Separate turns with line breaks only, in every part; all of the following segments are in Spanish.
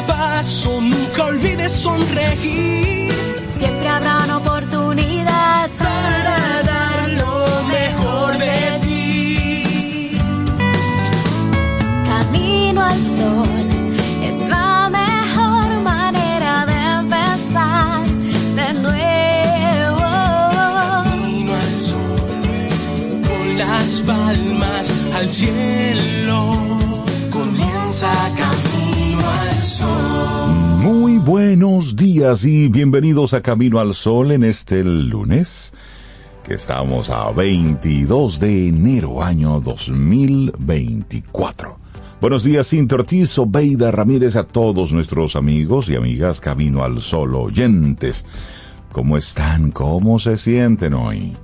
Cada paso nunca olvides sonreír.
Siempre habrá una oportunidad
para dar lo mejor de ti.
Camino al sol es la mejor manera de empezar de nuevo.
Camino al sol, con las palmas al cielo, comienza sol.
Buenos días y bienvenidos a Camino al Sol en este lunes, que estamos a 22 de enero año 2024. Buenos días, Cintia Ortiz, Obeida Ramírez, a todos nuestros amigos y amigas Camino al Sol oyentes. ¿Cómo están? ¿Cómo se sienten hoy?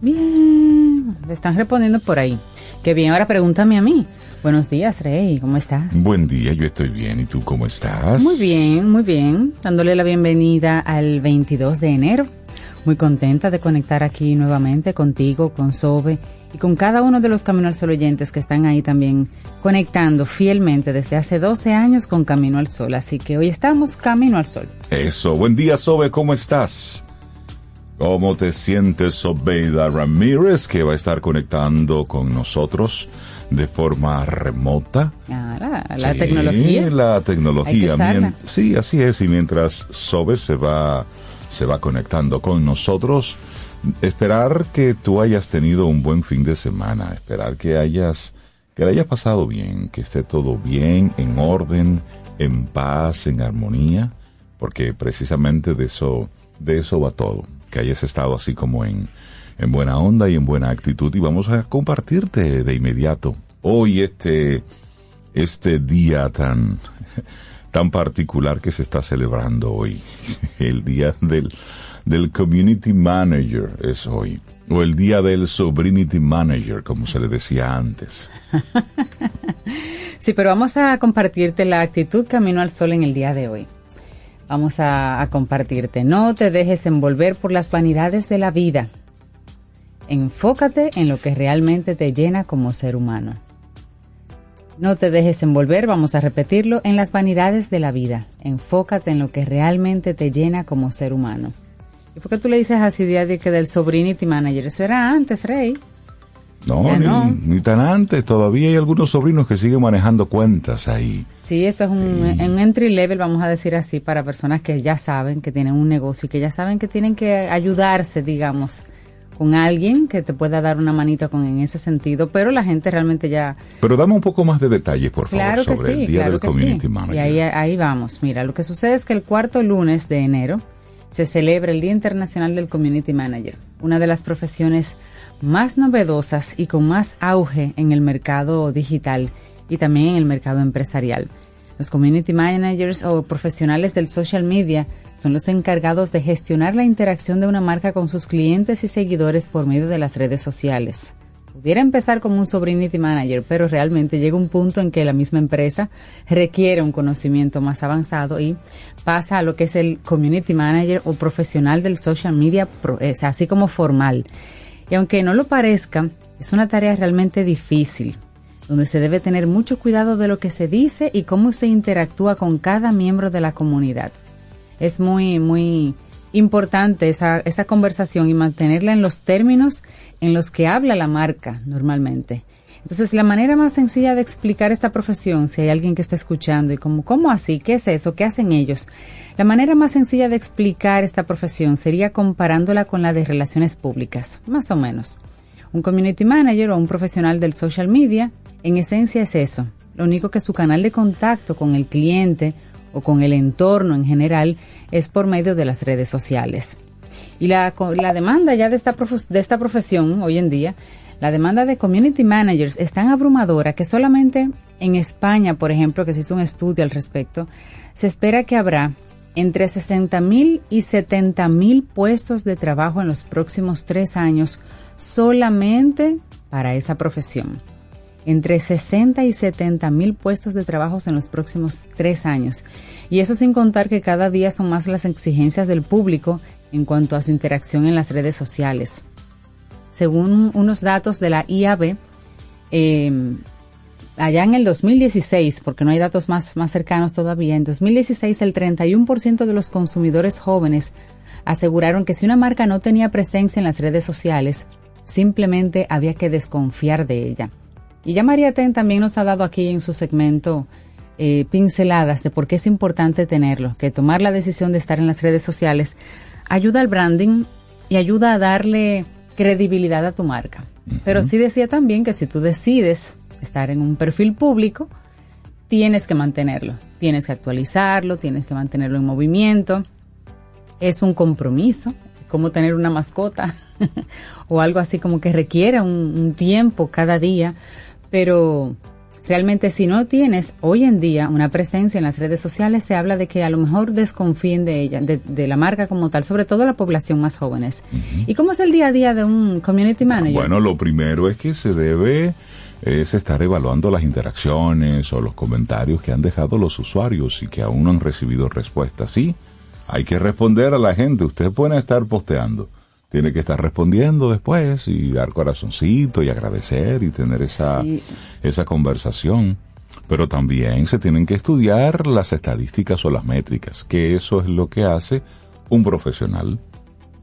Bien, le están respondiendo por ahí. Qué bien, ahora pregúntame a mí. Buenos días, Rey, ¿cómo estás?
Buen día, yo estoy bien. ¿Y tú cómo estás?
Muy bien, muy bien. Dándole la bienvenida al 22 de enero. Muy contenta de conectar aquí nuevamente contigo, con Sobe y con cada uno de los Camino al Sol oyentes que están ahí también conectando fielmente desde hace 12 años con Camino al Sol. Así que hoy estamos Camino al Sol.
Eso, buen día, Sobe, ¿cómo estás? ¿Cómo te sientes, Sobeida Ramírez, que va a estar conectando con nosotros de forma remota?
Ah, la, la
Sí,
tecnología.
La tecnología. Mien- sí, así es. Y mientras Sobe se va, se va conectando con nosotros, esperar que tú hayas tenido un buen fin de semana, esperar que hayas, que le hayas pasado bien, que esté todo bien, en orden, en paz, en armonía, porque precisamente de eso, de eso va todo, que hayas estado así como en, en buena onda y en buena actitud y vamos a compartirte de inmediato hoy este, este día tan, tan particular que se está celebrando hoy, el día del, del Community Manager es hoy, o el día del Sobrinity Manager, como se le decía antes.
Sí, pero vamos a compartirte la actitud Camino al Sol en el día de hoy. Vamos a, a compartirte. No te dejes envolver por las vanidades de la vida. Enfócate en lo que realmente te llena como ser humano. No te dejes envolver, vamos a repetirlo, en las vanidades de la vida. Enfócate en lo que realmente te llena como ser humano. ¿Y por qué tú le dices así de que del Sobrinity Manager? Eso era antes, Rey.
No, ni,
no.
ni tan antes, todavía hay algunos sobrinos que siguen manejando cuentas ahí.
Sí, eso es un, un entry level, vamos a decir así, para personas que ya saben que tienen un negocio y que ya saben que tienen que ayudarse, digamos, con alguien que te pueda dar una manita con en ese sentido, pero la gente realmente ya
Pero dame un poco más de detalles, por favor,
Claro
sobre
sí,
el día
claro
del Community
sí.
Manager.
Y ahí, ahí vamos. Mira, lo que sucede es que el cuarto lunes de enero se celebra el Día Internacional del Community Manager, una de las profesiones más novedosas y con más auge en el mercado digital y también en el mercado empresarial. Los community managers o profesionales del social media son los encargados de gestionar la interacción de una marca con sus clientes y seguidores por medio de las redes sociales. Pudiera empezar como un sobrinity manager, pero realmente llega un punto en que la misma empresa requiere un conocimiento más avanzado y pasa a lo que es el community manager o profesional del social media, es así como formal. Y aunque no lo parezca, es una tarea realmente difícil, donde se debe tener mucho cuidado de lo que se dice y cómo se interactúa con cada miembro de la comunidad. Es muy, muy importante esa, esa conversación y mantenerla en los términos en los que habla la marca normalmente Entonces, la manera más sencilla de explicar esta profesión, si hay alguien que está escuchando y como, ¿cómo así? ¿Qué es eso? ¿Qué hacen ellos? La manera más sencilla de explicar esta profesión sería comparándola con la de relaciones públicas, más o menos. Un community manager o un profesional del social media, en esencia es eso. Lo único que su canal de contacto con el cliente o con el entorno en general es por medio de las redes sociales. Y la, la demanda ya de esta, de esta profesión hoy en día, la demanda de community managers es tan abrumadora que solamente en España, por ejemplo, que se hizo un estudio al respecto, se espera que habrá entre 60 mil y 70 mil puestos de trabajo en los próximos tres años solamente para esa profesión. Entre 60 y 70 mil puestos de trabajo en los próximos tres años. Y eso sin contar que cada día son más las exigencias del público en cuanto a su interacción en las redes sociales. Según unos datos de la IAB, eh, allá en el 2016, porque no hay datos más, más cercanos todavía, en 2016 el 31% de los consumidores jóvenes aseguraron que si una marca no tenía presencia en las redes sociales, simplemente había que desconfiar de ella. Y ya María Ten también nos ha dado aquí en su segmento eh, pinceladas de por qué es importante tenerlo, que tomar la decisión de estar en las redes sociales ayuda al branding y ayuda a darle credibilidad a tu marca. Pero sí decía también que si tú decides estar en un perfil público, tienes que mantenerlo, tienes que actualizarlo, tienes que mantenerlo en movimiento. Es un compromiso, como tener una mascota o algo así como que requiere un, un, tiempo cada día, pero realmente si no tienes hoy en día una presencia en las redes sociales, se habla de que a lo mejor desconfíen de ella, de, de la marca como tal, sobre todo la población más jóvenes. Uh -huh. ¿Y cómo es el día a día de un community manager?
Bueno, lo primero es que se debe es estar evaluando las interacciones o los comentarios que han dejado los usuarios y que aún no han recibido respuestas. Sí, hay que responder a la gente. Usted puede estar posteando. Tiene que estar respondiendo después y dar corazoncito y agradecer y tener esa, sí. esa conversación. Pero también se tienen que estudiar las estadísticas o las métricas, que eso es lo que hace un profesional.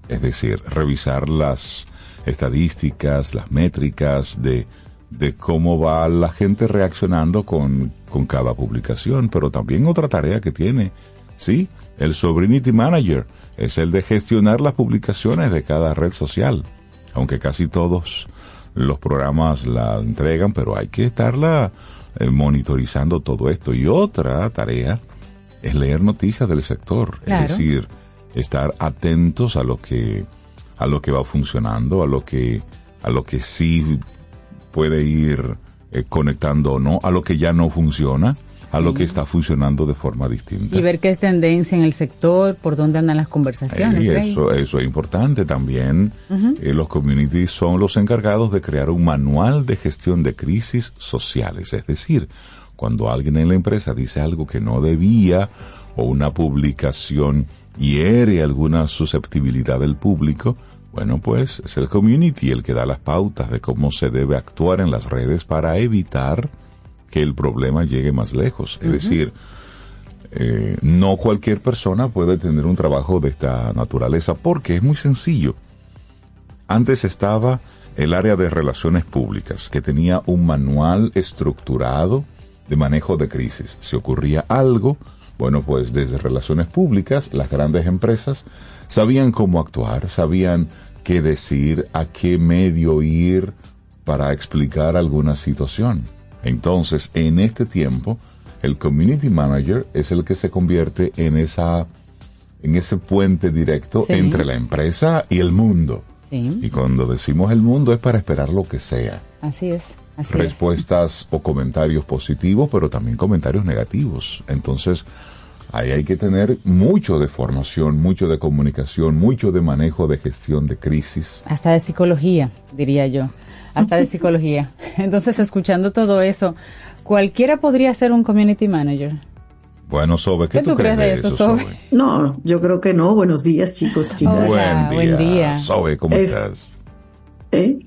Es decir, revisar las estadísticas, las métricas de de cómo va la gente reaccionando con, con cada publicación, pero también otra tarea que tiene, sí, el Sobrinity Manager es el de gestionar las publicaciones de cada red social, aunque casi todos los programas la entregan, pero hay que estarla eh, monitorizando todo esto. Y otra tarea es leer noticias del sector, claro. es decir, estar atentos a lo que a lo que va funcionando, a lo que a lo que sí puede ir eh, conectando o no a lo que ya no funciona, a sí. lo que está funcionando de forma distinta.
Y ver qué es tendencia en el sector, por dónde andan las conversaciones.
y eso, eso es importante también. Uh -huh. eh, los communities son los encargados de crear un manual de gestión de crisis sociales. Es decir, cuando alguien en la empresa dice algo que no debía o una publicación hiere alguna susceptibilidad del público, bueno, pues es el community el que da las pautas de cómo se debe actuar en las redes para evitar que el problema llegue más lejos. Es uh -huh. decir, eh, no cualquier persona puede tener un trabajo de esta naturaleza porque es muy sencillo. Antes estaba el área de relaciones públicas que tenía un manual estructurado de manejo de crisis. Si ocurría algo, bueno, pues desde relaciones públicas, las grandes empresas sabían cómo actuar, sabían qué decir, a qué medio ir para explicar alguna situación. Entonces, en este tiempo, el community manager es el que se convierte en esa en ese puente directo sí. entre la empresa y el mundo.
Sí.
Y cuando decimos el mundo es para esperar lo que sea.
Así es. Así
Respuestas
es.
o comentarios positivos, pero también comentarios negativos. Entonces, Ahí hay que tener mucho de formación, mucho de comunicación, mucho de manejo de gestión de crisis.
Hasta de psicología, diría yo. Hasta de psicología. Entonces, escuchando todo eso, cualquiera podría ser un community manager.
Bueno, Sobe, ¿qué,
¿Qué tú, crees, crees de eso, Sobe?
Sobe? No, yo creo que no. Buenos días, chicos, chicas.
Hola,
buen, día.
buen día.
Sobe, ¿cómo es... estás?
¿Eh?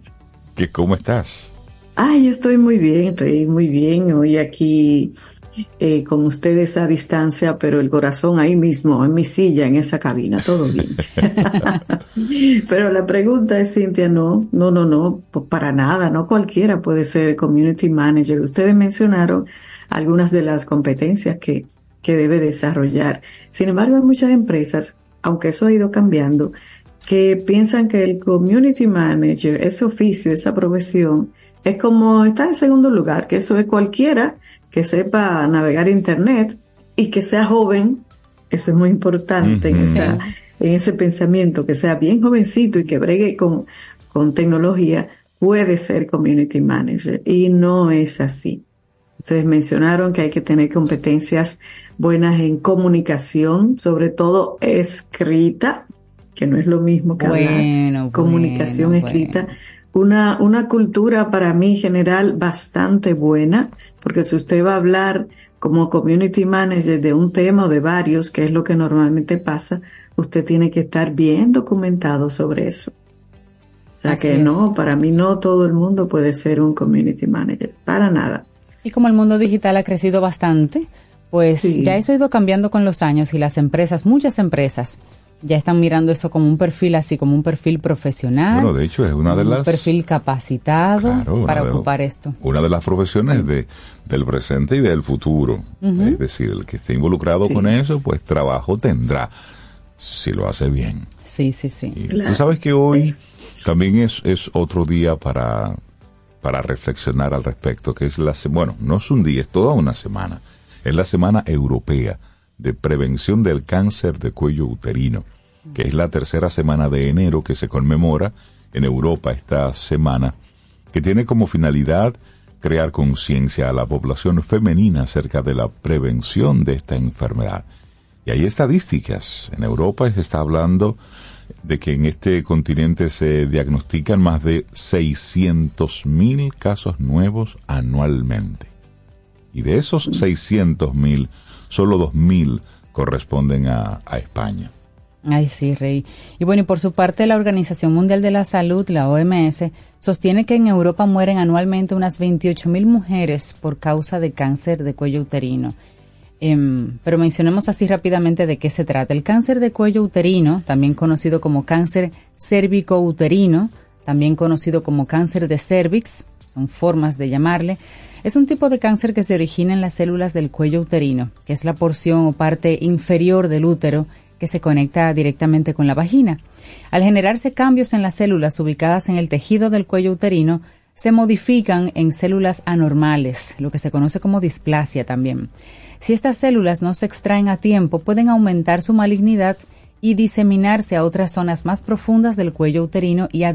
¿Qué, ¿Cómo estás?
Ay, yo estoy muy bien, Rey, muy bien. Hoy aquí eh, con ustedes a distancia, pero el corazón ahí mismo, en mi silla, en esa cabina, todo bien. pero la pregunta es, Cintia, no, no, no, no, pues para nada, no cualquiera puede ser community manager. Ustedes mencionaron algunas de las competencias que, que debe desarrollar. Sin embargo, hay muchas empresas, aunque eso ha ido cambiando, que piensan que el community manager, ese oficio, esa profesión, es como está en segundo lugar, que eso es cualquiera que sepa navegar internet y que sea joven, eso es muy importante en, esa, en ese pensamiento, que sea bien jovencito y que bregue con, con tecnología, puede ser community manager y no es así. Ustedes mencionaron que hay que tener competencias buenas en comunicación, sobre todo escrita, que no es lo mismo que hablar. Comunicación escrita. Una, una cultura para mí general bastante buena, porque si usted va a hablar como community manager de un tema o de varios, que es lo que normalmente pasa, usted tiene que estar bien documentado sobre eso. O sea que no, para mí no todo el mundo puede ser un community manager, para nada.
Y como el mundo digital ha crecido bastante, pues ya eso ha ido cambiando con los años y las empresas, muchas empresas, ya están mirando eso como un perfil así, como un perfil profesional.
Bueno, de hecho es una de las...
Un perfil capacitado para ocupar esto.
Una de las profesiones de, del presente y del futuro. Es decir, el que esté involucrado con eso, pues trabajo tendrá, si lo hace bien.
Sí, sí, sí.
Tú sabes que hoy también es, es otro día para, para reflexionar al respecto, que es la... Bueno, no es un día, es toda una semana. Es la Semana Europea de Prevención del Cáncer de Cuello Uterino, que es la tercera semana de enero que se conmemora en Europa esta semana, que tiene como finalidad crear conciencia a la población femenina acerca de la prevención de esta enfermedad. Y hay estadísticas. En Europa se está hablando de que en este continente se diagnostican más de 600.000 casos nuevos anualmente. Y de esos 600.000, solo 2.000 corresponden a, España.
Ay, sí, Rey. Y bueno, y por su parte, la Organización Mundial de la Salud, la OMS, sostiene que en Europa mueren anualmente unas 28.000 mujeres por causa de cáncer de cuello uterino. Em, pero mencionemos así rápidamente de qué se trata. El cáncer de cuello uterino, también conocido como cáncer cérvico-uterino, también conocido como cáncer de cervix, son formas de llamarle, es un tipo de cáncer que se origina en las células del cuello uterino, que es la porción o parte inferior del útero que se conecta directamente con la vagina. Al generarse cambios en las células ubicadas en el tejido del cuello uterino, se modifican en células anormales, lo que se conoce como displasia también. Si estas células no se extraen a tiempo, pueden aumentar su malignidad y diseminarse a otras zonas más profundas del cuello uterino y a,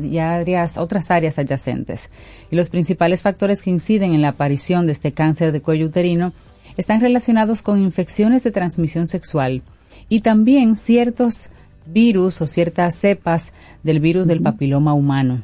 otras áreas adyacentes. Y los principales factores que inciden en la aparición de este cáncer de cuello uterino están relacionados con infecciones de transmisión sexual y también ciertos virus o ciertas cepas del virus del papiloma humano.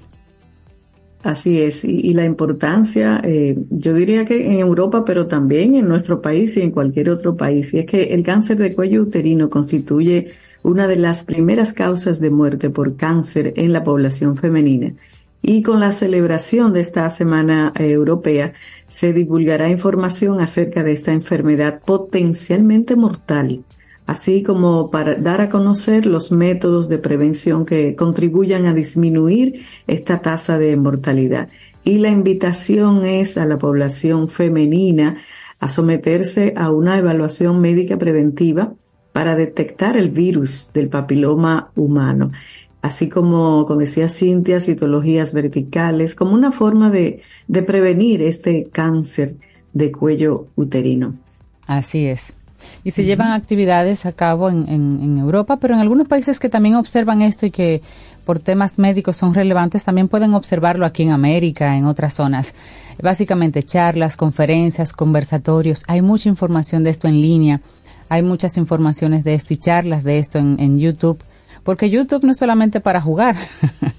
Así es, y, la importancia, eh, yo diría que en Europa, pero también en nuestro país y en cualquier otro país, y es que el cáncer de cuello uterino constituye una de las primeras causas de muerte por cáncer en la población femenina. Y con la celebración de esta Semana Europea se divulgará información acerca de esta enfermedad potencialmente mortal, así como para dar a conocer los métodos de prevención que contribuyan a disminuir esta tasa de mortalidad. Y la invitación es a la población femenina a someterse a una evaluación médica preventiva para detectar el virus del papiloma humano, así como, como decía Cintia, citologías verticales, como una forma de, prevenir este cáncer de cuello uterino.
Así es. Y se llevan actividades a cabo en, en, Europa, pero en algunos países que también observan esto y que por temas médicos son relevantes, también pueden observarlo aquí en América, en otras zonas. Básicamente charlas, conferencias, conversatorios. Hay mucha información de esto en línea hay muchas informaciones de esto y charlas de esto en, YouTube, porque YouTube no es solamente para jugar.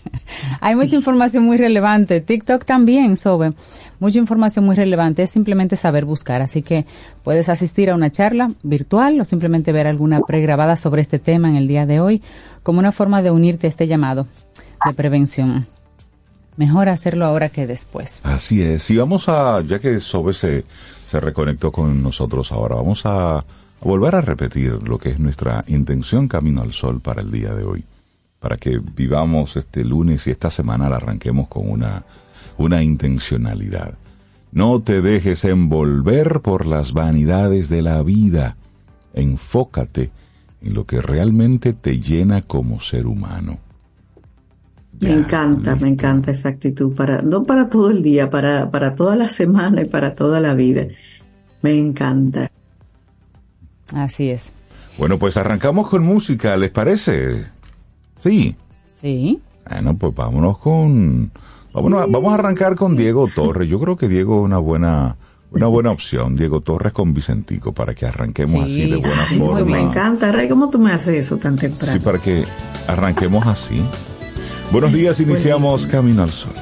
Hay mucha información muy relevante. TikTok también, Sobe. Mucha información muy relevante. Es simplemente saber buscar. Así que puedes asistir a una charla virtual o simplemente ver alguna pregrabada sobre este tema en el día de hoy como una forma de unirte a este llamado de prevención. Mejor hacerlo ahora que después.
Así es. Y vamos a, ya que Sobe se, se reconectó con nosotros ahora, vamos a, a volver a repetir lo que es nuestra intención Camino al Sol para el día de hoy. Para que vivamos este lunes y esta semana la arranquemos con una, una intencionalidad. No te dejes envolver por las vanidades de la vida. Enfócate en lo que realmente te llena como ser humano.
Me encanta,
listo.
me encanta esa actitud, para, no para todo el día, para, para toda la semana y para toda la vida. Me encanta.
Así es.
Bueno, pues arrancamos con música, ¿les parece? Sí.
Sí.
Bueno, pues vámonos con... Vámonos a- vamos a arrancar con Diego Torres. Yo creo que Diego es una buena, una buena opción. Diego Torres con Vicentico para que arranquemos
Sí,
así de buena
sí,
Eso
forma.
me encanta, Ray. ¿Cómo tú me haces eso tan temprano?
Sí, para que arranquemos así. Buenos días, iniciamos Camino al Sol.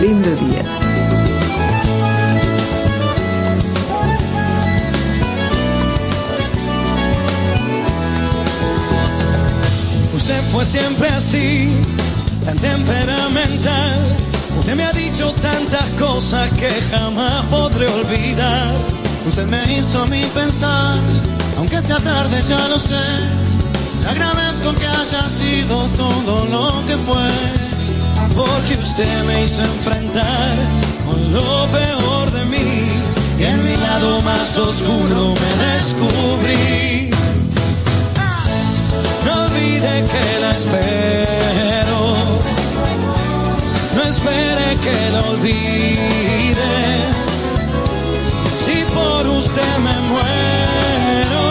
Lindo día.
Usted fue siempre así, tan temperamental. Usted me ha dicho tantas cosas que jamás podré olvidar.
Usted me hizo mí pensar, aunque sea tarde ya lo sé. Le agradezco que haya sido todo lo que fue.
Porque usted me hizo enfrentar con lo peor de mí. Y en mi lado más oscuro me descubrí. Olvide que la espero. No espere que la olvide. Si por usted me muero,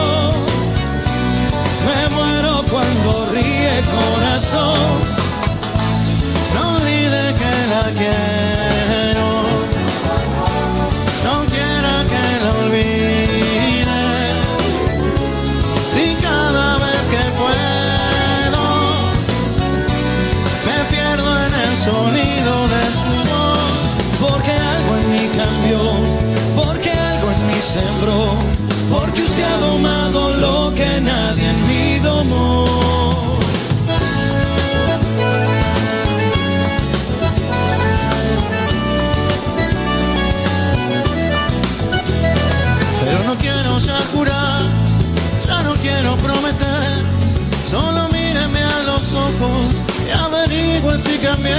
me muero cuando ríe corazón.
No olvide que la quiero,
sembró, porque usted ha domado lo que nadie en mí domó.
Pero no quiero ya jurar, ya no quiero prometer. Solo míreme a los ojos y averigüe si cambié.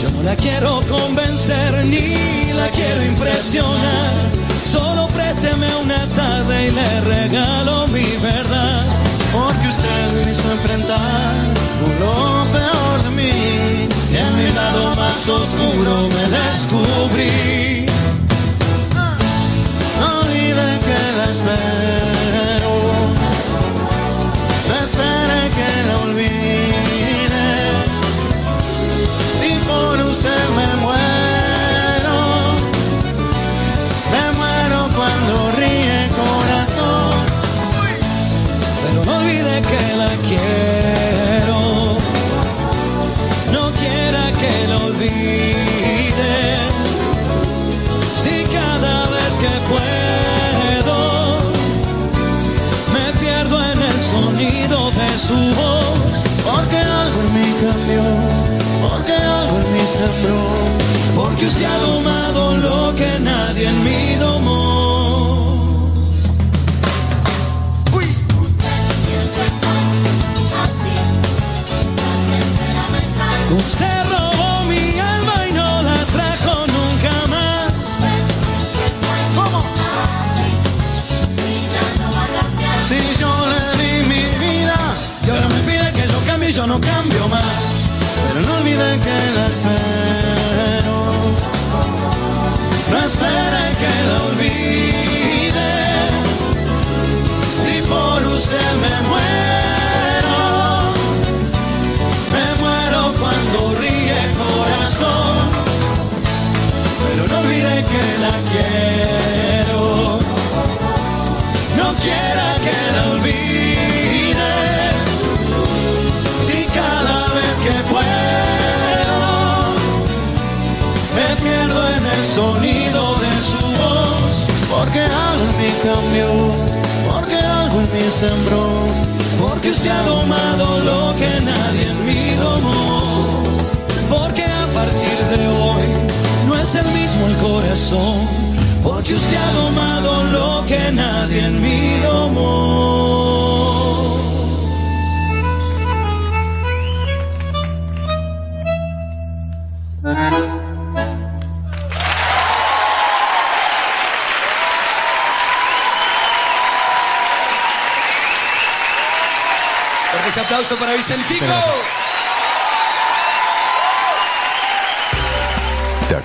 Yo no la quiero convencer ni la quiero impresionar. Solo présteme una tarde y le regalo mi verdad.
Porque usted me hizo enfrentar lo peor de mí.
Y en mi lado más oscuro me descubrí.
No olvide que la espero.
Su voz.
Porque algo en mí cambió, porque algo en mí sembró.
Porque usted ha quiero. No quiera que la olvide. Si cada vez que puedo me pierdo en el sonido de su voz.
Porque algo en mí cambió, porque algo en mí sembró.
Porque usted ha domado lo que nadie en mí domó. Porque ha partir de hoy es el mismo el corazón, porque usted ha domado lo que nadie en mí domó. Fuerte ese aplauso para Vicentico.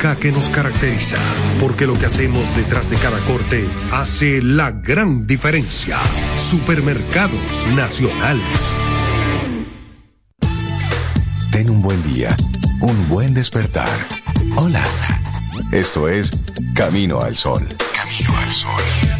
que nos caracteriza. Porque lo que hacemos detrás de cada corte hace la gran diferencia. Supermercados Nacional.
Ten un buen día, un buen despertar. Hola. Esto es Camino al Sol. Camino al Sol.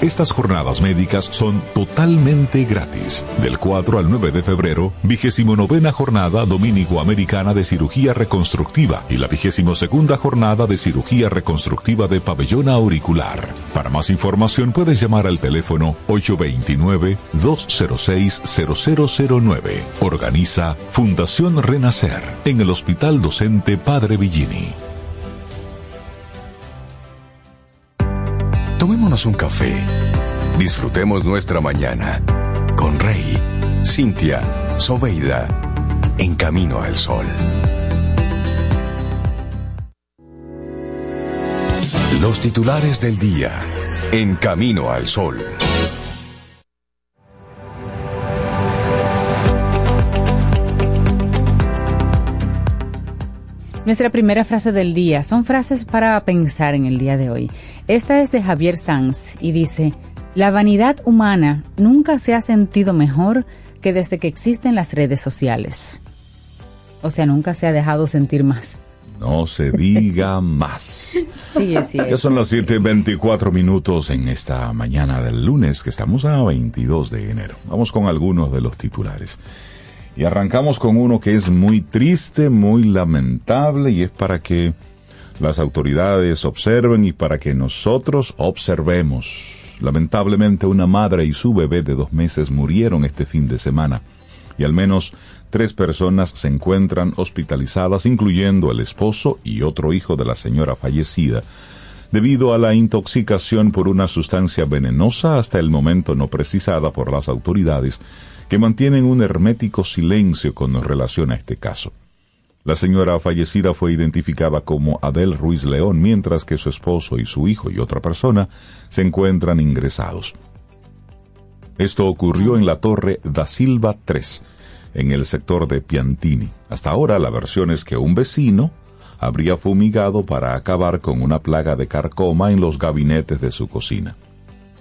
Estas jornadas médicas son totalmente gratis. Del 4 al 9 de febrero, vigésimo novena jornada dominico-americana de cirugía reconstructiva y la vigésimo segunda jornada de cirugía reconstructiva de pabellón auricular. Para más información puedes llamar al teléfono 829-206-0009. Organiza Fundación Renacer en el Hospital Docente Padre Villini.
Un café. Disfrutemos nuestra mañana con Rey, Cintia, Soveida, en camino al sol. Los titulares del día en camino al sol.
Nuestra primera frase del día son frases para pensar en el día de hoy. Esta es de Javier Sanz y dice, la vanidad humana nunca se ha sentido mejor que desde que existen las redes sociales. O sea, nunca se ha dejado sentir más.
No se diga más.
Sí, cierto.
Ya son las 7.24 minutos en esta mañana del lunes, que estamos a 22 de enero. Vamos con algunos de los titulares. Y arrancamos con uno que es muy triste, muy lamentable, y es para que las autoridades observen y para que nosotros observemos. Lamentablemente una madre y su bebé de dos meses murieron este fin de semana y al menos tres personas se encuentran hospitalizadas, incluyendo el esposo y otro hijo de la señora fallecida, debido a la intoxicación por una sustancia venenosa hasta el momento no precisada por las autoridades, que mantienen un hermético silencio con relación a este caso. La señora fallecida fue identificada como Adel Ruiz León, mientras que su esposo y su hijo y otra persona se encuentran ingresados. Esto ocurrió en la torre Da Silva 3, en el sector de Piantini. Hasta ahora la versión es que un vecino habría fumigado para acabar con una plaga de carcoma en los gabinetes de su cocina.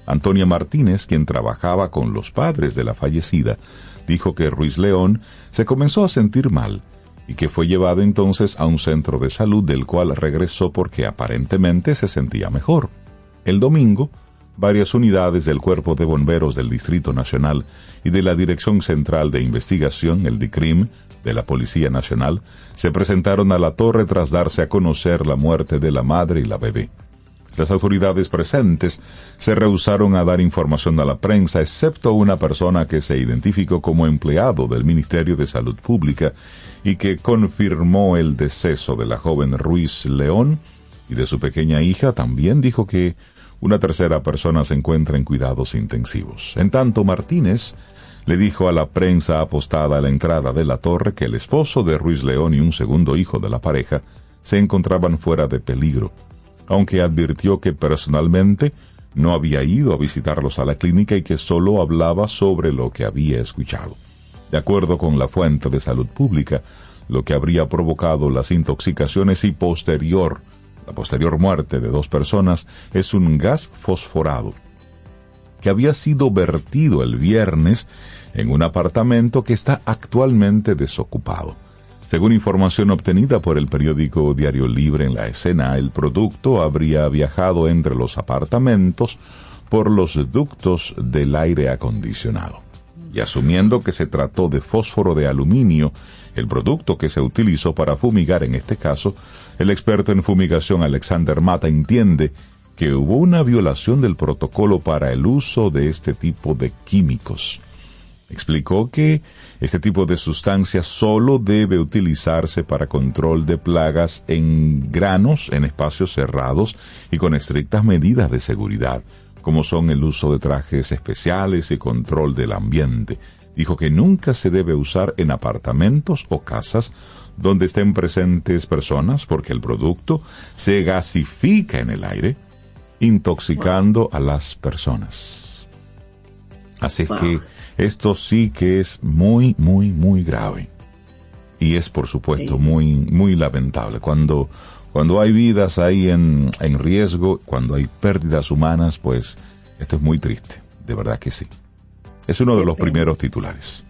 Antonia Martínez, quien trabajaba con los padres de la fallecida, dijo que Ruiz León se comenzó a sentir mal y que fue llevado entonces a un centro de salud del cual regresó porque aparentemente se sentía mejor. El domingo, varias unidades del Cuerpo de Bomberos del Distrito Nacional y de la Dirección Central de Investigación, el DICRIM, de la Policía Nacional, se presentaron a la torre tras darse a conocer la muerte de la madre y la bebé. Las autoridades presentes se rehusaron a dar información a la prensa, excepto una persona que se identificó como empleado del Ministerio de Salud Pública y que confirmó el deceso de la joven Ruiz León y de su pequeña hija. También dijo que una tercera persona se encuentra en cuidados intensivos. En tanto, Martínez le dijo a la prensa apostada a la entrada de la torre que el esposo de Ruiz León y un segundo hijo de la pareja se encontraban fuera de peligro, aunque advirtió que personalmente no había ido a visitarlos a la clínica y que solo hablaba sobre lo que había escuchado. De acuerdo con la fuente de salud pública, lo que habría provocado las intoxicaciones y posterior, la posterior muerte de dos personas es un gas fosforado que había sido vertido el viernes en un apartamento que está actualmente desocupado. Según información obtenida por el periódico Diario Libre en la escena, el producto habría viajado entre los apartamentos por los ductos del aire acondicionado. Y asumiendo que se trató de fósforo de aluminio, el producto que se utilizó para fumigar en este caso, el experto en fumigación Alexander Mata entiende que hubo una violación del protocolo para el uso de este tipo de químicos. Explicó que este tipo de sustancia solo debe utilizarse para control de plagas en granos en espacios cerrados y con estrictas medidas de seguridad, como son el uso de trajes especiales y control del ambiente. Dijo que nunca se debe usar en apartamentos o casas donde estén presentes personas porque el producto se gasifica en el aire intoxicando a las personas. Así que esto sí que es muy, muy, muy grave. Y es, por supuesto, muy, muy lamentable. Cuando, cuando hay vidas ahí en, en riesgo, cuando hay pérdidas humanas, pues esto es muy triste. De verdad que sí. Es uno de los primeros titulares.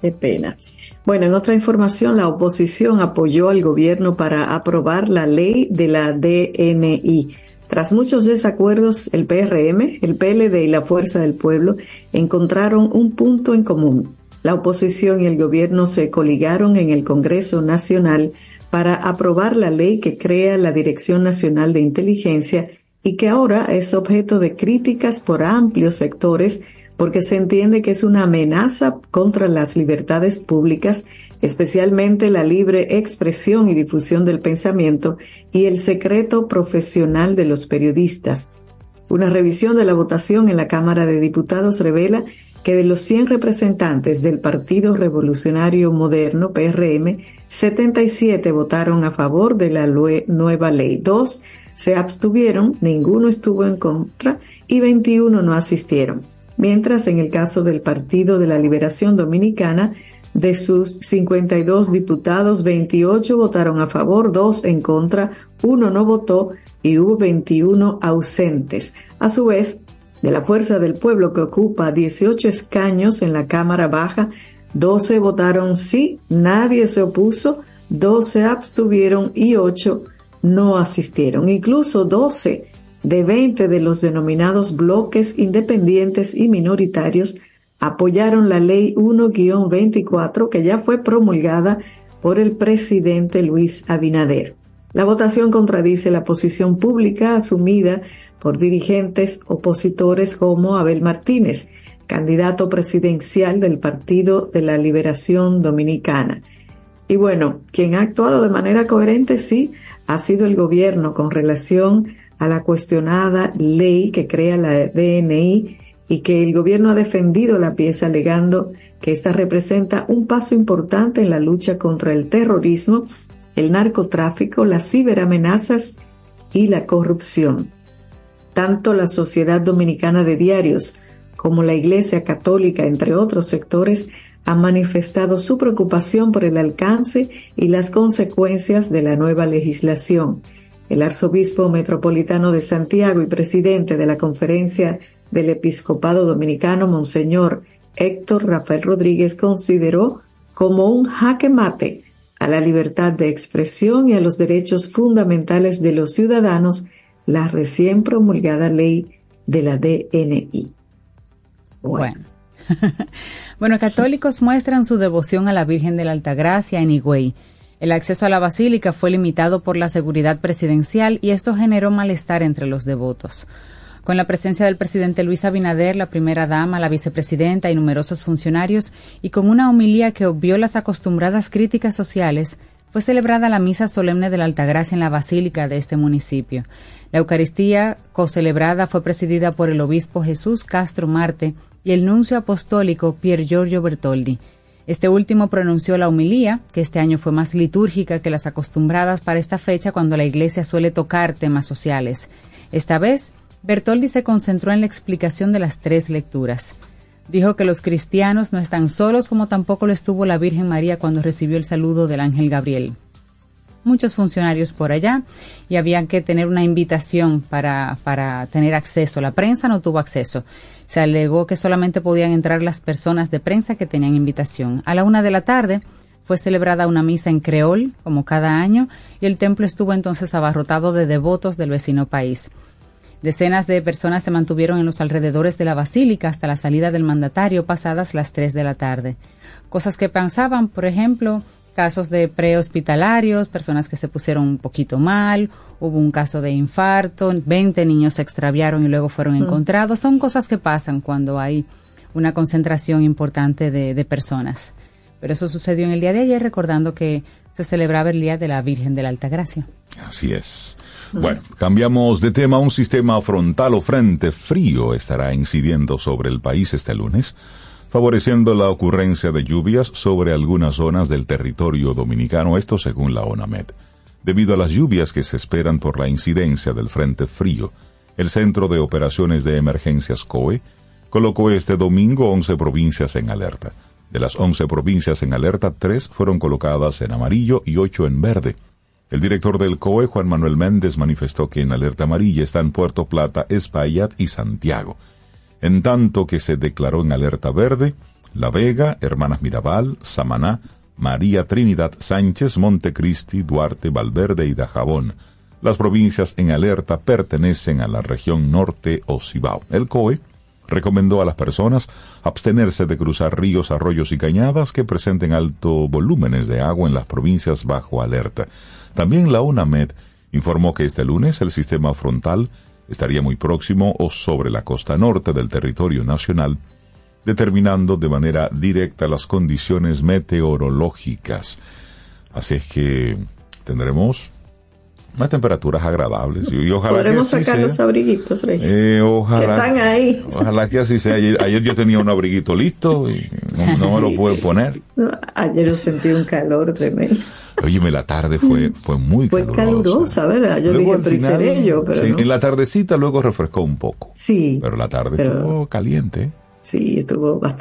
Qué pena. Bueno, en otra información, la oposición apoyó al gobierno para aprobar la ley de la DNI tras muchos desacuerdos, el PRM, el PLD y la Fuerza del Pueblo encontraron un punto en común. La oposición y el gobierno se coligaron en el Congreso Nacional para aprobar la ley que crea la Dirección Nacional de Inteligencia y que ahora es objeto de críticas por amplios sectores porque se entiende que es una amenaza contra las libertades públicas especialmente la libre expresión y difusión del pensamiento y el secreto profesional de los periodistas. Una revisión de la votación en la Cámara de Diputados revela que de los 100 representantes del Partido Revolucionario Moderno, PRM, 77 votaron a favor de la nueva ley, dos se abstuvieron, ninguno estuvo en contra y 21 no asistieron. Mientras en el caso del Partido de la Liberación Dominicana, de sus 52 diputados, 28 votaron a favor, 2 en contra, 1 no votó y hubo 21 ausentes. A su vez, de la Fuerza del Pueblo que ocupa 18 escaños en la Cámara Baja, 12 votaron sí, nadie se opuso, 12 abstuvieron y 8 no asistieron. Incluso 12 de 20 de los denominados bloques independientes y minoritarios apoyaron la ley 1-24 que ya fue promulgada por el presidente Luis Abinader. La votación contradice la posición pública asumida por dirigentes opositores como Abel Martínez, candidato presidencial del Partido de la Liberación Dominicana. Y bueno, quien ha actuado de manera coherente sí ha sido el gobierno con relación a la cuestionada ley que crea la DNI y que el gobierno ha defendido la pieza alegando que esta representa un paso importante en la lucha contra el terrorismo, el narcotráfico, las ciberamenazas y la corrupción. Tanto la Sociedad Dominicana de Diarios como la Iglesia Católica, entre otros sectores, han manifestado su preocupación por el alcance y las consecuencias de la nueva legislación. El arzobispo metropolitano de Santiago y presidente de la Conferencia del Episcopado Dominicano, Monseñor Héctor Rafael Rodríguez, consideró como un jaque mate a la libertad de expresión y a los derechos fundamentales de los ciudadanos la recién promulgada ley de la DNI.
Bueno. bueno, católicos muestran su devoción a la Virgen de la Altagracia en Higüey El acceso a la basílica fue limitado por la seguridad presidencial y esto generó malestar entre los devotos. Con la presencia del presidente Luis Abinader, la primera dama, la vicepresidenta y numerosos funcionarios, y con una homilía que obvió las acostumbradas críticas sociales, fue celebrada la misa solemne de la Altagracia en la basílica de este municipio. La Eucaristía cocelebrada fue presidida por el obispo Jesús Castro Marte y el nuncio apostólico Pier Giorgio Bertoldi. Este último pronunció la homilía, que este año fue más litúrgica que las acostumbradas para esta fecha cuando la Iglesia suele tocar temas sociales. Esta vez, Bertoldi se concentró en la explicación de las tres lecturas. Dijo que los cristianos no están solos como tampoco lo estuvo la Virgen María cuando recibió el saludo del ángel Gabriel. Muchos funcionarios por allá y había que tener una invitación para, para tener acceso. La prensa no tuvo acceso. Se alegó que solamente podían entrar las personas de prensa que tenían invitación. A la una de la tarde fue celebrada una misa en creol, como cada año, y el templo estuvo entonces abarrotado de devotos del vecino país. Decenas de personas se mantuvieron en los alrededores de la basílica hasta la salida del mandatario pasadas las tres de la tarde. Cosas que pensaban, por ejemplo, casos de prehospitalarios, personas que se pusieron un poquito mal, hubo un caso de infarto, 20 niños se extraviaron y luego fueron encontrados. Son cosas que pasan cuando hay una concentración importante de, de personas. Pero eso sucedió en el día de ayer, recordando que se celebraba el Día de la Virgen de la Alta Gracia.
Así es. Bueno, cambiamos de tema. Un sistema frontal o frente frío estará incidiendo sobre el país este lunes, favoreciendo la ocurrencia de lluvias sobre algunas zonas del territorio dominicano, esto según la ONAMED. Debido a las lluvias que se esperan por la incidencia del frente frío, el Centro de Operaciones de Emergencias COE colocó este domingo 11 provincias en alerta. De las 11 provincias en alerta, 3 fueron colocadas en amarillo y 8 en verde. El director del COE, Juan Manuel Méndez, manifestó que en alerta amarilla están Puerto Plata, Espaillat y Santiago. En tanto que se declaró en alerta verde, La Vega, Hermanas Mirabal, Samaná, María Trinidad Sánchez, Montecristi, Duarte, Valverde y Dajabón. Las provincias en alerta pertenecen a la región norte o Cibao. El COE recomendó a las personas abstenerse de cruzar ríos, arroyos y cañadas que presenten alto volúmenes de agua en las provincias bajo alerta. También la UNAMED informó que este lunes el sistema frontal estaría muy próximo o sobre la costa norte del territorio nacional, determinando de manera directa las condiciones meteorológicas. Así es que tendremos unas temperaturas agradables. Y, ojalá
Podremos
que
sacar
sea.
los abriguitos, Rey.
Eh, ojalá,
Que están ahí.
Ojalá que así sea. Ayer, ayer yo tenía un abriguito listo y no, no me lo pude poner.
Ayer yo sentí un calor tremendo.
Óyeme, la tarde fue, fue muy
Fue
calurosa.
calurosa, ¿verdad? Yo
Luego,
dije, ¿y
final?
Pero
sí,
no.
En la tardecita luego refrescó un poco.
Sí,
Pero la tarde
Pero-
estuvo caliente.
sí, estuvo bastante.